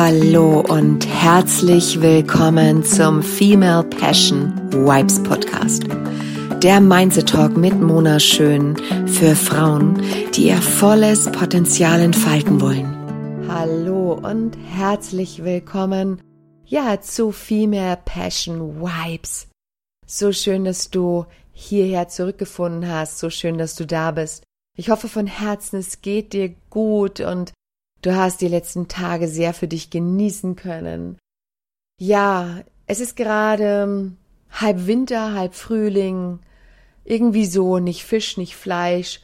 Hallo und herzlich willkommen zum Female Passion Vibes Podcast. Der Mindset Talk mit Mona Schön für Frauen, die ihr volles Potenzial entfalten wollen. Hallo und herzlich willkommen ja zu Female Passion Vibes. So schön, dass du hierher zurückgefunden hast, so schön, dass du da bist. Ich hoffe von Herzen, es geht dir gut und Du hast die letzten Tage sehr für dich genießen können. Ja, es ist gerade ähm, halb Winter, halb Frühling, irgendwie so, nicht Fisch, nicht Fleisch.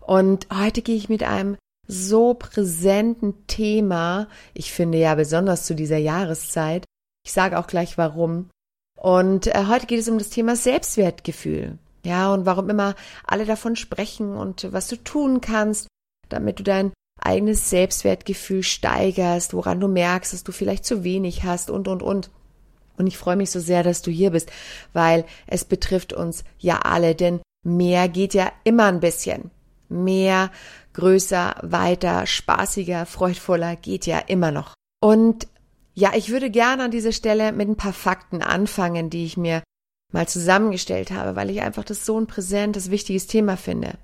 Und heute gehe ich mit einem so präsenten Thema, ich finde ja besonders zu dieser Jahreszeit, ich sage auch gleich warum. Und äh, heute geht es um das Thema Selbstwertgefühl. Ja, und warum immer alle davon sprechen und was du tun kannst, damit du dein eigenes Selbstwertgefühl steigerst, woran du merkst, dass du vielleicht zu wenig hast und, und, und. Und ich freue mich so sehr, dass du hier bist, weil es betrifft uns ja alle, denn mehr geht ja immer ein bisschen. Mehr, größer, weiter, spaßiger, freudvoller geht ja immer noch. Und ja, ich würde gerne an dieser Stelle mit ein paar Fakten anfangen, die ich mir mal zusammengestellt habe, weil ich einfach das so ein präsentes, wichtiges Thema finde.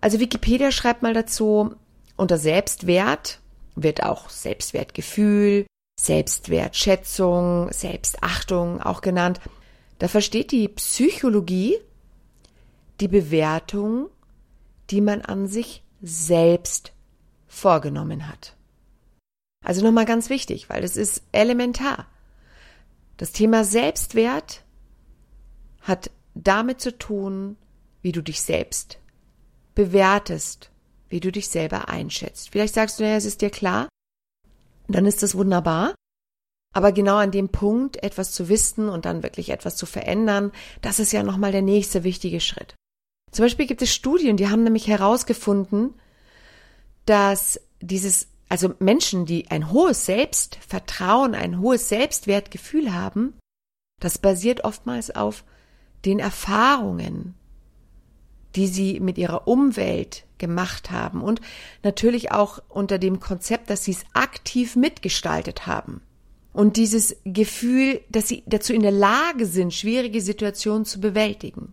Also Wikipedia schreibt mal dazu, unter Selbstwert wird auch Selbstwertgefühl, Selbstwertschätzung, Selbstachtung auch genannt. Da versteht die Psychologie die Bewertung, die man an sich selbst vorgenommen hat. Also nochmal ganz wichtig, weil das ist elementar. Das Thema Selbstwert hat damit zu tun, wie du dich selbst bewertest wie du dich selber einschätzt. Vielleicht sagst du, naja, es ist dir klar, dann ist das wunderbar. Aber genau an dem Punkt, etwas zu wissen und dann wirklich etwas zu verändern, das ist ja nochmal der nächste wichtige Schritt. Zum Beispiel gibt es Studien, die haben nämlich herausgefunden, dass dieses, also Menschen, die ein hohes Selbstvertrauen, ein hohes Selbstwertgefühl haben, das basiert oftmals auf den Erfahrungen, die sie mit ihrer Umwelt gemacht haben und natürlich auch unter dem Konzept, dass sie es aktiv mitgestaltet haben. Und dieses Gefühl, dass sie dazu in der Lage sind, schwierige Situationen zu bewältigen.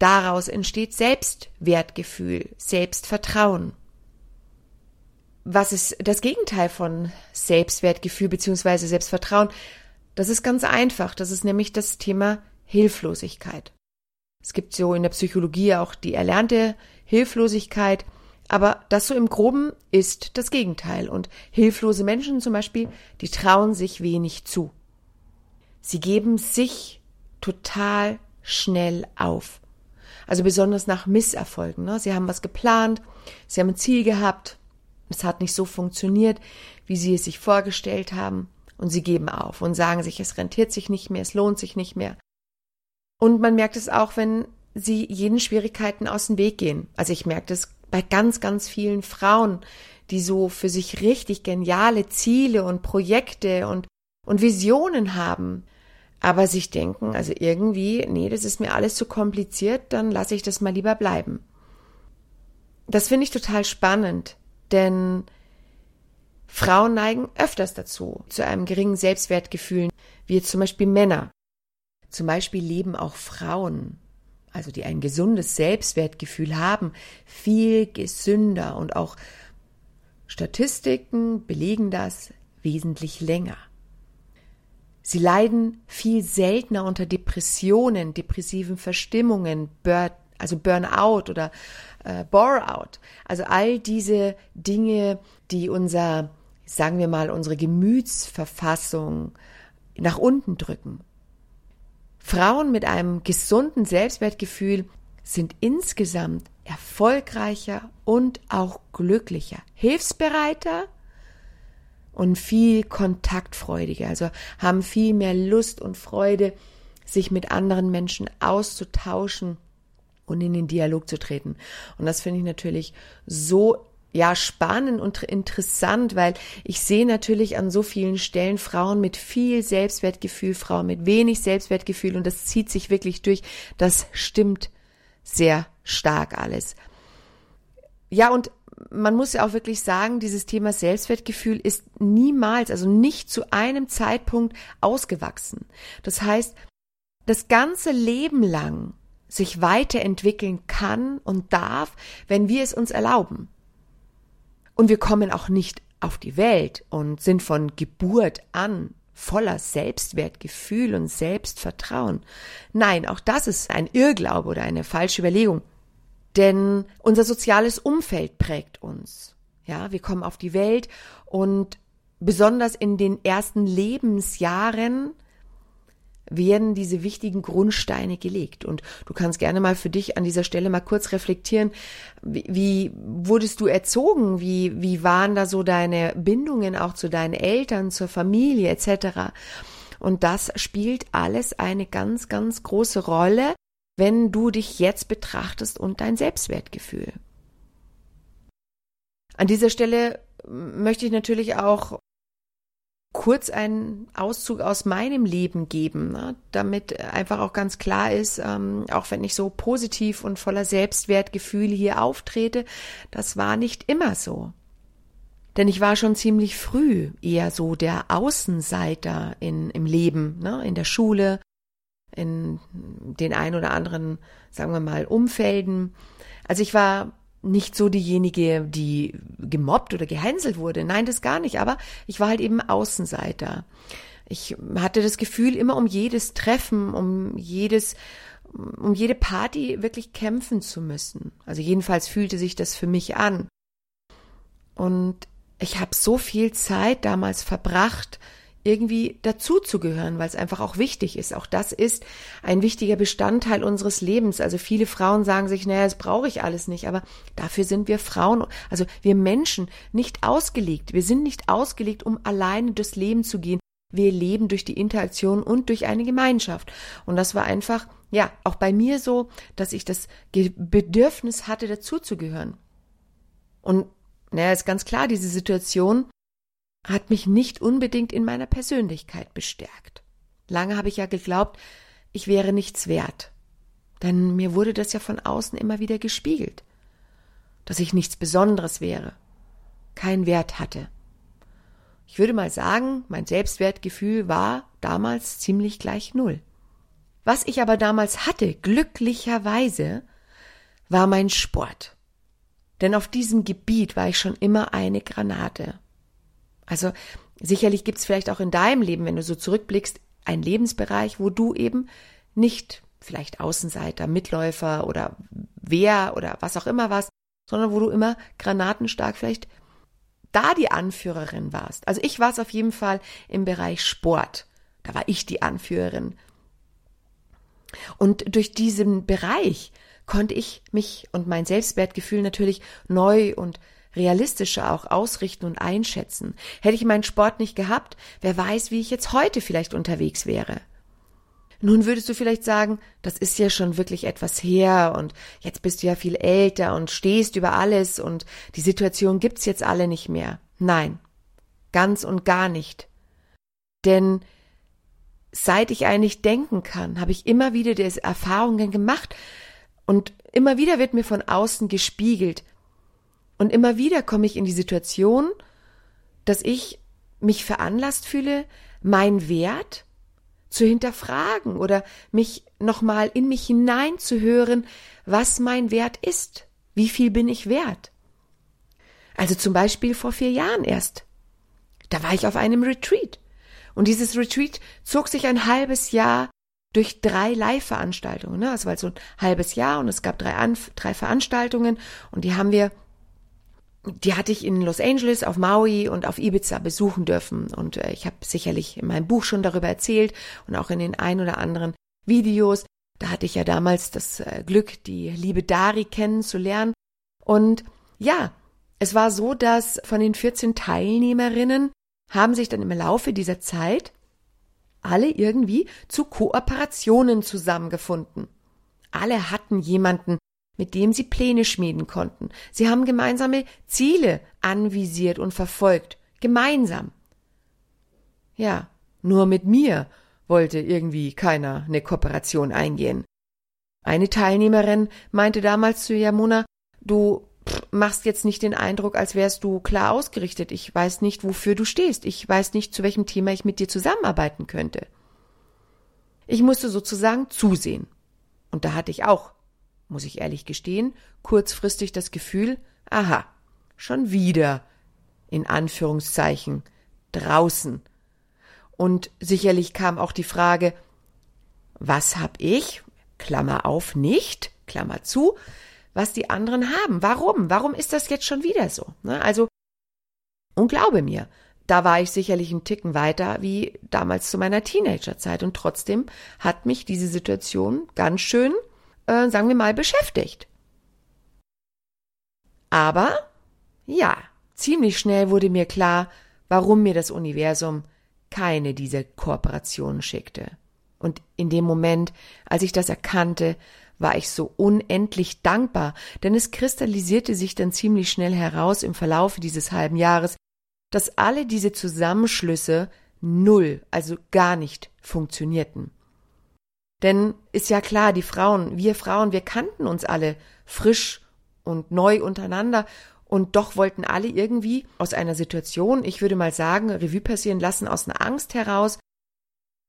Daraus entsteht Selbstwertgefühl, Selbstvertrauen. Was ist das Gegenteil von Selbstwertgefühl bzw. Selbstvertrauen? Das ist ganz einfach. Das ist nämlich das Thema Hilflosigkeit. Es gibt so in der Psychologie auch die erlernte Hilflosigkeit, aber das so im Groben ist das Gegenteil. Und hilflose Menschen zum Beispiel, die trauen sich wenig zu. Sie geben sich total schnell auf. Also besonders nach Misserfolgen. Ne? Sie haben was geplant, sie haben ein Ziel gehabt, es hat nicht so funktioniert, wie sie es sich vorgestellt haben, und sie geben auf und sagen sich, es rentiert sich nicht mehr, es lohnt sich nicht mehr. Und man merkt es auch, wenn sie jeden Schwierigkeiten aus dem Weg gehen. Also ich merke das bei ganz, ganz vielen Frauen, die so für sich richtig geniale Ziele und Projekte und, und Visionen haben, aber sich denken, also irgendwie, nee, das ist mir alles zu kompliziert, dann lasse ich das mal lieber bleiben. Das finde ich total spannend, denn Frauen neigen öfters dazu, zu einem geringen Selbstwertgefühl, wie jetzt zum Beispiel Männer. Zum Beispiel leben auch Frauen, also die ein gesundes Selbstwertgefühl haben, viel gesünder und auch Statistiken belegen das wesentlich länger. Sie leiden viel seltener unter Depressionen, depressiven Verstimmungen, Burn, also Burnout oder äh, Boreout. Also all diese Dinge, die unser, sagen wir mal, unsere Gemütsverfassung nach unten drücken. Frauen mit einem gesunden Selbstwertgefühl sind insgesamt erfolgreicher und auch glücklicher, hilfsbereiter und viel kontaktfreudiger, also haben viel mehr Lust und Freude, sich mit anderen Menschen auszutauschen und in den Dialog zu treten. Und das finde ich natürlich so ja spannend und interessant, weil ich sehe natürlich an so vielen Stellen Frauen mit viel Selbstwertgefühl, Frauen mit wenig Selbstwertgefühl und das zieht sich wirklich durch. Das stimmt sehr stark alles. Ja, und man muss ja auch wirklich sagen, dieses Thema Selbstwertgefühl ist niemals, also nicht zu einem Zeitpunkt ausgewachsen. Das heißt, das ganze Leben lang sich weiterentwickeln kann und darf, wenn wir es uns erlauben. Und wir kommen auch nicht auf die Welt und sind von Geburt an voller Selbstwertgefühl und Selbstvertrauen. Nein, auch das ist ein Irrglaube oder eine falsche Überlegung. Denn unser soziales Umfeld prägt uns. Ja, wir kommen auf die Welt und besonders in den ersten Lebensjahren werden diese wichtigen Grundsteine gelegt. Und du kannst gerne mal für dich an dieser Stelle mal kurz reflektieren, wie, wie wurdest du erzogen? Wie, wie waren da so deine Bindungen auch zu deinen Eltern, zur Familie etc.? Und das spielt alles eine ganz, ganz große Rolle, wenn du dich jetzt betrachtest und dein Selbstwertgefühl. An dieser Stelle möchte ich natürlich auch kurz einen Auszug aus meinem Leben geben, ne, damit einfach auch ganz klar ist, ähm, auch wenn ich so positiv und voller Selbstwertgefühl hier auftrete, das war nicht immer so. Denn ich war schon ziemlich früh eher so der Außenseiter in, im Leben, ne, in der Schule, in den ein oder anderen, sagen wir mal, Umfelden. Also ich war nicht so diejenige, die gemobbt oder gehänselt wurde. Nein, das gar nicht. Aber ich war halt eben Außenseiter. Ich hatte das Gefühl, immer um jedes Treffen, um jedes, um jede Party wirklich kämpfen zu müssen. Also jedenfalls fühlte sich das für mich an. Und ich habe so viel Zeit damals verbracht, irgendwie dazuzugehören, weil es einfach auch wichtig ist. Auch das ist ein wichtiger Bestandteil unseres Lebens. Also viele Frauen sagen sich, naja, das brauche ich alles nicht, aber dafür sind wir Frauen, also wir Menschen nicht ausgelegt. Wir sind nicht ausgelegt, um alleine durchs Leben zu gehen. Wir leben durch die Interaktion und durch eine Gemeinschaft. Und das war einfach, ja, auch bei mir so, dass ich das Bedürfnis hatte, dazuzugehören. Und naja, ist ganz klar, diese Situation hat mich nicht unbedingt in meiner Persönlichkeit bestärkt. Lange habe ich ja geglaubt, ich wäre nichts wert. Denn mir wurde das ja von außen immer wieder gespiegelt, dass ich nichts Besonderes wäre, keinen Wert hatte. Ich würde mal sagen, mein Selbstwertgefühl war damals ziemlich gleich Null. Was ich aber damals hatte, glücklicherweise, war mein Sport. Denn auf diesem Gebiet war ich schon immer eine Granate. Also sicherlich gibt es vielleicht auch in deinem Leben, wenn du so zurückblickst, einen Lebensbereich, wo du eben nicht vielleicht Außenseiter, Mitläufer oder wer oder was auch immer warst, sondern wo du immer granatenstark vielleicht da die Anführerin warst. Also ich war es auf jeden Fall im Bereich Sport. Da war ich die Anführerin. Und durch diesen Bereich konnte ich mich und mein Selbstwertgefühl natürlich neu und realistischer auch ausrichten und einschätzen. Hätte ich meinen Sport nicht gehabt, wer weiß, wie ich jetzt heute vielleicht unterwegs wäre. Nun würdest du vielleicht sagen, das ist ja schon wirklich etwas her und jetzt bist du ja viel älter und stehst über alles und die Situation gibt's jetzt alle nicht mehr. Nein, ganz und gar nicht. Denn seit ich eigentlich denken kann, habe ich immer wieder diese Erfahrungen gemacht und immer wieder wird mir von außen gespiegelt, und immer wieder komme ich in die Situation, dass ich mich veranlasst fühle, mein Wert zu hinterfragen oder mich nochmal in mich hineinzuhören, was mein Wert ist. Wie viel bin ich wert? Also zum Beispiel vor vier Jahren erst. Da war ich auf einem Retreat. Und dieses Retreat zog sich ein halbes Jahr durch drei Live-Veranstaltungen. Ne? Es war so ein halbes Jahr und es gab drei, Anf drei Veranstaltungen und die haben wir die hatte ich in Los Angeles, auf Maui und auf Ibiza besuchen dürfen. Und äh, ich habe sicherlich in meinem Buch schon darüber erzählt und auch in den ein oder anderen Videos. Da hatte ich ja damals das äh, Glück, die liebe Dari kennenzulernen. Und ja, es war so, dass von den 14 Teilnehmerinnen haben sich dann im Laufe dieser Zeit alle irgendwie zu Kooperationen zusammengefunden. Alle hatten jemanden, mit dem sie Pläne schmieden konnten. Sie haben gemeinsame Ziele anvisiert und verfolgt. Gemeinsam. Ja, nur mit mir wollte irgendwie keiner eine Kooperation eingehen. Eine Teilnehmerin meinte damals zu Yamuna, du, machst jetzt nicht den Eindruck, als wärst du klar ausgerichtet. Ich weiß nicht, wofür du stehst. Ich weiß nicht, zu welchem Thema ich mit dir zusammenarbeiten könnte. Ich musste sozusagen zusehen. Und da hatte ich auch, muss ich ehrlich gestehen, kurzfristig das Gefühl, aha, schon wieder, in Anführungszeichen, draußen. Und sicherlich kam auch die Frage, was hab ich, Klammer auf, nicht, Klammer zu, was die anderen haben. Warum? Warum ist das jetzt schon wieder so? Ne? Also, und glaube mir, da war ich sicherlich einen Ticken weiter wie damals zu meiner Teenagerzeit und trotzdem hat mich diese Situation ganz schön, äh, sagen wir mal, beschäftigt. Aber, ja, ziemlich schnell wurde mir klar, warum mir das Universum keine dieser Kooperationen schickte. Und in dem Moment, als ich das erkannte, war ich so unendlich dankbar, denn es kristallisierte sich dann ziemlich schnell heraus im Verlaufe dieses halben Jahres, dass alle diese Zusammenschlüsse null, also gar nicht funktionierten. Denn ist ja klar, die Frauen, wir Frauen, wir kannten uns alle frisch und neu untereinander und doch wollten alle irgendwie aus einer Situation, ich würde mal sagen, Revue passieren lassen, aus einer Angst heraus,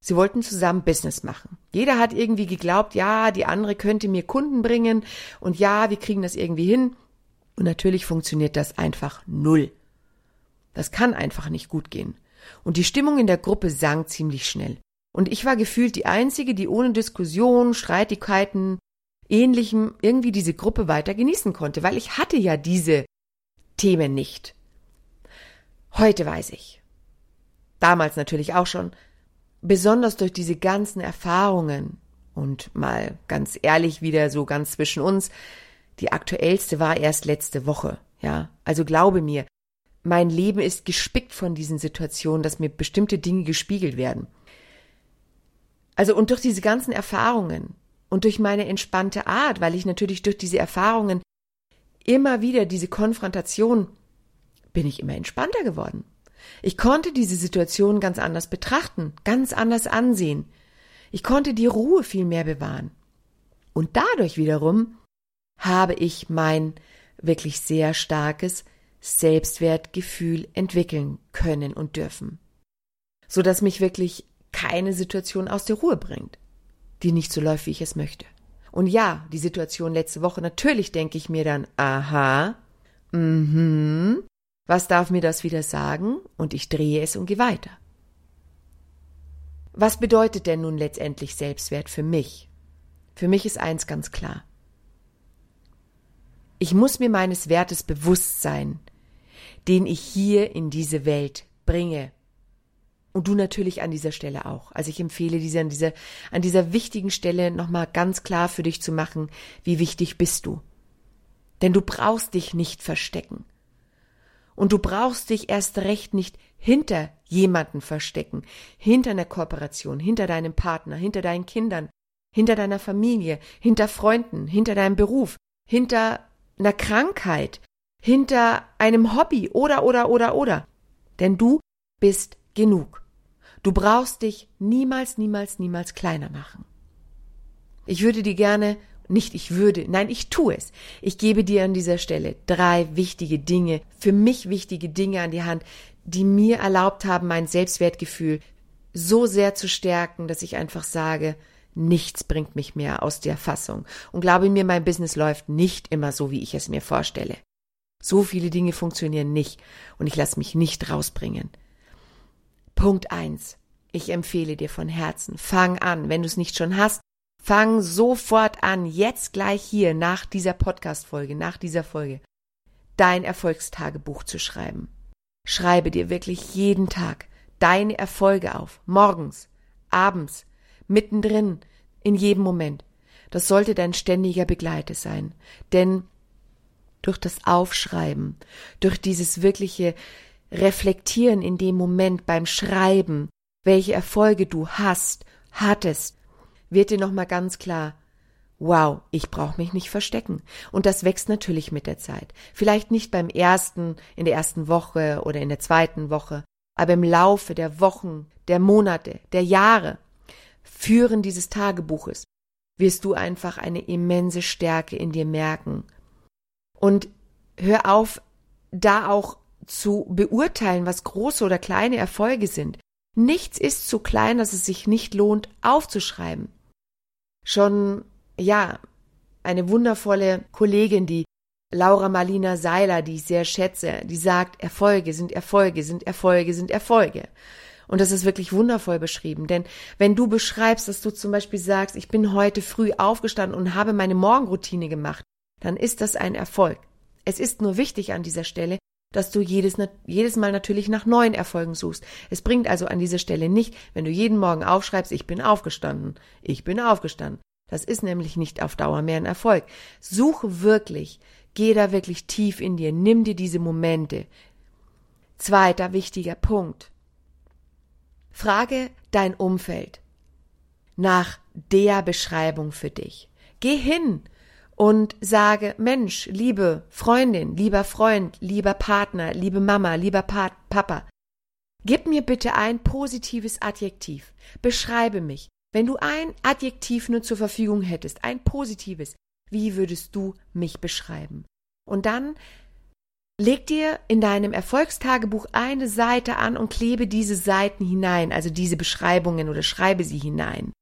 Sie wollten zusammen Business machen. Jeder hat irgendwie geglaubt, ja, die andere könnte mir Kunden bringen und ja, wir kriegen das irgendwie hin. Und natürlich funktioniert das einfach null. Das kann einfach nicht gut gehen. Und die Stimmung in der Gruppe sank ziemlich schnell. Und ich war gefühlt die Einzige, die ohne Diskussion, Streitigkeiten, ähnlichem irgendwie diese Gruppe weiter genießen konnte, weil ich hatte ja diese Themen nicht. Heute weiß ich. Damals natürlich auch schon, besonders durch diese ganzen Erfahrungen und mal ganz ehrlich wieder so ganz zwischen uns, die aktuellste war erst letzte Woche, ja. Also glaube mir, mein Leben ist gespickt von diesen Situationen, dass mir bestimmte Dinge gespiegelt werden. Also und durch diese ganzen Erfahrungen und durch meine entspannte Art, weil ich natürlich durch diese Erfahrungen immer wieder diese Konfrontation bin ich immer entspannter geworden. Ich konnte diese Situation ganz anders betrachten, ganz anders ansehen. Ich konnte die Ruhe viel mehr bewahren. Und dadurch wiederum habe ich mein wirklich sehr starkes Selbstwertgefühl entwickeln können und dürfen, so dass mich wirklich keine Situation aus der Ruhe bringt, die nicht so läuft, wie ich es möchte. Und ja, die Situation letzte Woche, natürlich denke ich mir dann, aha, mhm, was darf mir das wieder sagen? Und ich drehe es und gehe weiter. Was bedeutet denn nun letztendlich Selbstwert für mich? Für mich ist eins ganz klar. Ich muss mir meines Wertes bewusst sein, den ich hier in diese Welt bringe. Und du natürlich an dieser Stelle auch. Also ich empfehle dir an dieser, an dieser wichtigen Stelle nochmal ganz klar für dich zu machen, wie wichtig bist du. Denn du brauchst dich nicht verstecken. Und du brauchst dich erst recht nicht hinter jemanden verstecken, hinter einer Kooperation, hinter deinem Partner, hinter deinen Kindern, hinter deiner Familie, hinter Freunden, hinter deinem Beruf, hinter einer Krankheit, hinter einem Hobby oder oder oder oder. Denn du bist genug. Du brauchst dich niemals, niemals, niemals kleiner machen. Ich würde dir gerne nicht ich würde, nein, ich tue es. Ich gebe dir an dieser Stelle drei wichtige Dinge, für mich wichtige Dinge an die Hand, die mir erlaubt haben, mein Selbstwertgefühl so sehr zu stärken, dass ich einfach sage, nichts bringt mich mehr aus der Fassung. Und glaube mir, mein Business läuft nicht immer so, wie ich es mir vorstelle. So viele Dinge funktionieren nicht und ich lasse mich nicht rausbringen. Punkt eins. Ich empfehle dir von Herzen, fang an, wenn du es nicht schon hast, Fang sofort an, jetzt gleich hier nach dieser Podcast-Folge, nach dieser Folge, dein Erfolgstagebuch zu schreiben. Schreibe dir wirklich jeden Tag deine Erfolge auf, morgens, abends, mittendrin, in jedem Moment. Das sollte dein ständiger Begleiter sein, denn durch das Aufschreiben, durch dieses wirkliche Reflektieren in dem Moment beim Schreiben, welche Erfolge du hast, hattest, wird dir nochmal ganz klar, wow, ich brauche mich nicht verstecken. Und das wächst natürlich mit der Zeit. Vielleicht nicht beim ersten, in der ersten Woche oder in der zweiten Woche, aber im Laufe der Wochen, der Monate, der Jahre, Führen dieses Tagebuches, wirst du einfach eine immense Stärke in dir merken. Und hör auf, da auch zu beurteilen, was große oder kleine Erfolge sind. Nichts ist zu klein, dass es sich nicht lohnt, aufzuschreiben. Schon, ja, eine wundervolle Kollegin, die Laura Marlina Seiler, die ich sehr schätze, die sagt, Erfolge sind Erfolge, sind Erfolge, sind Erfolge. Und das ist wirklich wundervoll beschrieben. Denn wenn du beschreibst, dass du zum Beispiel sagst, ich bin heute früh aufgestanden und habe meine Morgenroutine gemacht, dann ist das ein Erfolg. Es ist nur wichtig an dieser Stelle, dass du jedes, jedes Mal natürlich nach neuen Erfolgen suchst. Es bringt also an dieser Stelle nicht, wenn du jeden Morgen aufschreibst, ich bin aufgestanden, ich bin aufgestanden. Das ist nämlich nicht auf Dauer mehr ein Erfolg. Suche wirklich, geh da wirklich tief in dir, nimm dir diese Momente. Zweiter wichtiger Punkt. Frage dein Umfeld nach der Beschreibung für dich. Geh hin und sage, Mensch, liebe Freundin, lieber Freund, lieber Partner, liebe Mama, lieber pa Papa, gib mir bitte ein positives Adjektiv. Beschreibe mich. Wenn du ein Adjektiv nur zur Verfügung hättest, ein positives, wie würdest du mich beschreiben? Und dann Leg dir in deinem Erfolgstagebuch eine Seite an und klebe diese Seiten hinein, also diese Beschreibungen oder schreibe sie hinein.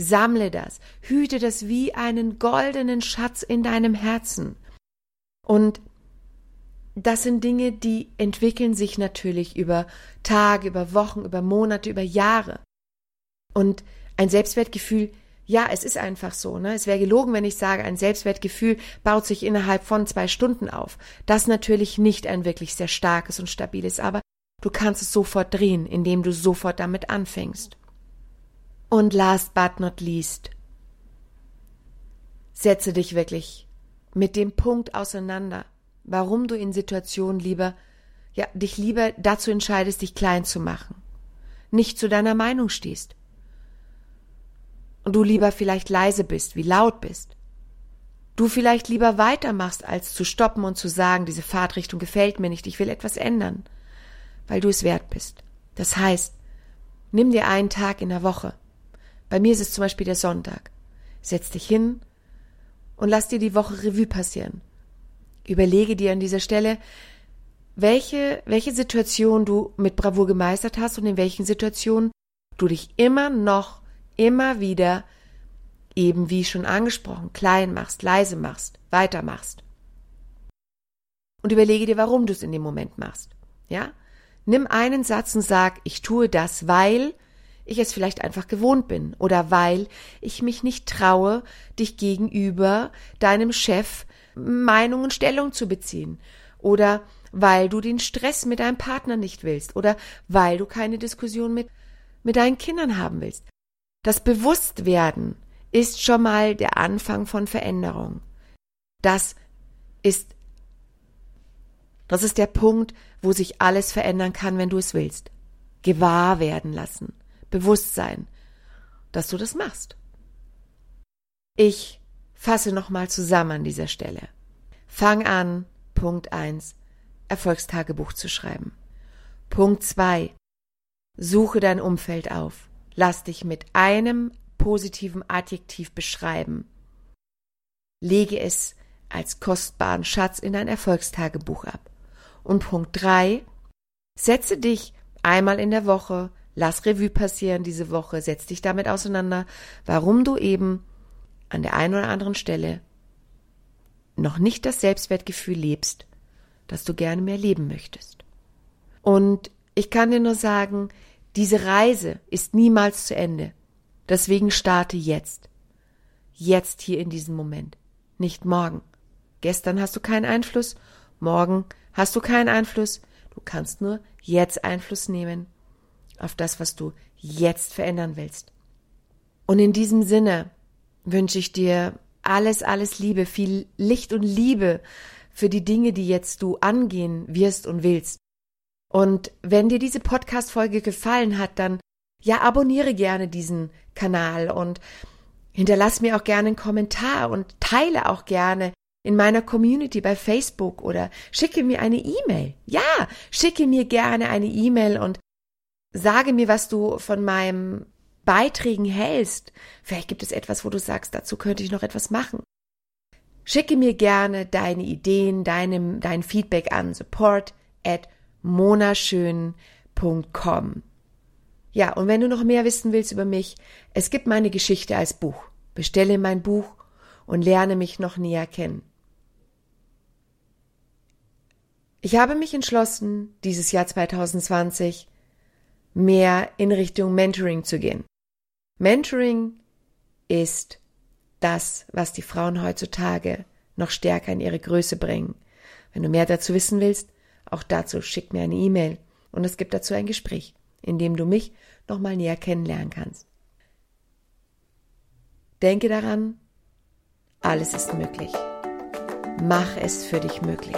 Sammle das, hüte das wie einen goldenen Schatz in deinem Herzen. Und das sind Dinge, die entwickeln sich natürlich über Tage, über Wochen, über Monate, über Jahre. Und ein Selbstwertgefühl ja, es ist einfach so. Ne? Es wäre gelogen, wenn ich sage, ein Selbstwertgefühl baut sich innerhalb von zwei Stunden auf. Das natürlich nicht ein wirklich sehr starkes und stabiles, aber du kannst es sofort drehen, indem du sofort damit anfängst. Und last but not least, setze dich wirklich mit dem Punkt auseinander, warum du in Situationen lieber, ja, dich lieber dazu entscheidest, dich klein zu machen, nicht zu deiner Meinung stehst, und du lieber vielleicht leise bist, wie laut bist. Du vielleicht lieber weitermachst, als zu stoppen und zu sagen, diese Fahrtrichtung gefällt mir nicht, ich will etwas ändern, weil du es wert bist. Das heißt, nimm dir einen Tag in der Woche. Bei mir ist es zum Beispiel der Sonntag. Setz dich hin und lass dir die Woche Revue passieren. Überlege dir an dieser Stelle, welche, welche Situation du mit Bravour gemeistert hast und in welchen Situationen du dich immer noch immer wieder eben wie schon angesprochen, klein machst, leise machst, weitermachst. Und überlege dir, warum du es in dem Moment machst. Ja? Nimm einen Satz und sag, ich tue das, weil ich es vielleicht einfach gewohnt bin oder weil ich mich nicht traue, dich gegenüber deinem Chef Meinung und Stellung zu beziehen oder weil du den Stress mit deinem Partner nicht willst oder weil du keine Diskussion mit, mit deinen Kindern haben willst. Das Bewusstwerden ist schon mal der Anfang von Veränderung. Das ist, das ist der Punkt, wo sich alles verändern kann, wenn du es willst. Gewahr werden lassen. Bewusstsein, dass du das machst. Ich fasse nochmal zusammen an dieser Stelle. Fang an, Punkt eins Erfolgstagebuch zu schreiben. Punkt zwei Suche dein Umfeld auf. Lass dich mit einem positiven Adjektiv beschreiben. Lege es als kostbaren Schatz in dein Erfolgstagebuch ab. Und Punkt drei: Setze dich einmal in der Woche, lass Revue passieren diese Woche, setz dich damit auseinander, warum du eben an der einen oder anderen Stelle noch nicht das Selbstwertgefühl lebst, das du gerne mehr leben möchtest. Und ich kann dir nur sagen, diese Reise ist niemals zu Ende. Deswegen starte jetzt. Jetzt hier in diesem Moment. Nicht morgen. Gestern hast du keinen Einfluss, morgen hast du keinen Einfluss. Du kannst nur jetzt Einfluss nehmen auf das, was du jetzt verändern willst. Und in diesem Sinne wünsche ich dir alles, alles Liebe, viel Licht und Liebe für die Dinge, die jetzt du angehen wirst und willst. Und wenn dir diese Podcast-Folge gefallen hat, dann ja, abonniere gerne diesen Kanal und hinterlass mir auch gerne einen Kommentar und teile auch gerne in meiner Community bei Facebook oder schicke mir eine E-Mail. Ja, schicke mir gerne eine E-Mail und sage mir, was du von meinem Beiträgen hältst. Vielleicht gibt es etwas, wo du sagst, dazu könnte ich noch etwas machen. Schicke mir gerne deine Ideen, deinem, dein Feedback an support at monaschön.com. Ja, und wenn du noch mehr wissen willst über mich, es gibt meine Geschichte als Buch. Bestelle mein Buch und lerne mich noch näher kennen. Ich habe mich entschlossen, dieses Jahr 2020 mehr in Richtung Mentoring zu gehen. Mentoring ist das, was die Frauen heutzutage noch stärker in ihre Größe bringen. Wenn du mehr dazu wissen willst, auch dazu schick mir eine E-Mail und es gibt dazu ein Gespräch, in dem du mich nochmal näher kennenlernen kannst. Denke daran, alles ist möglich. Mach es für dich möglich.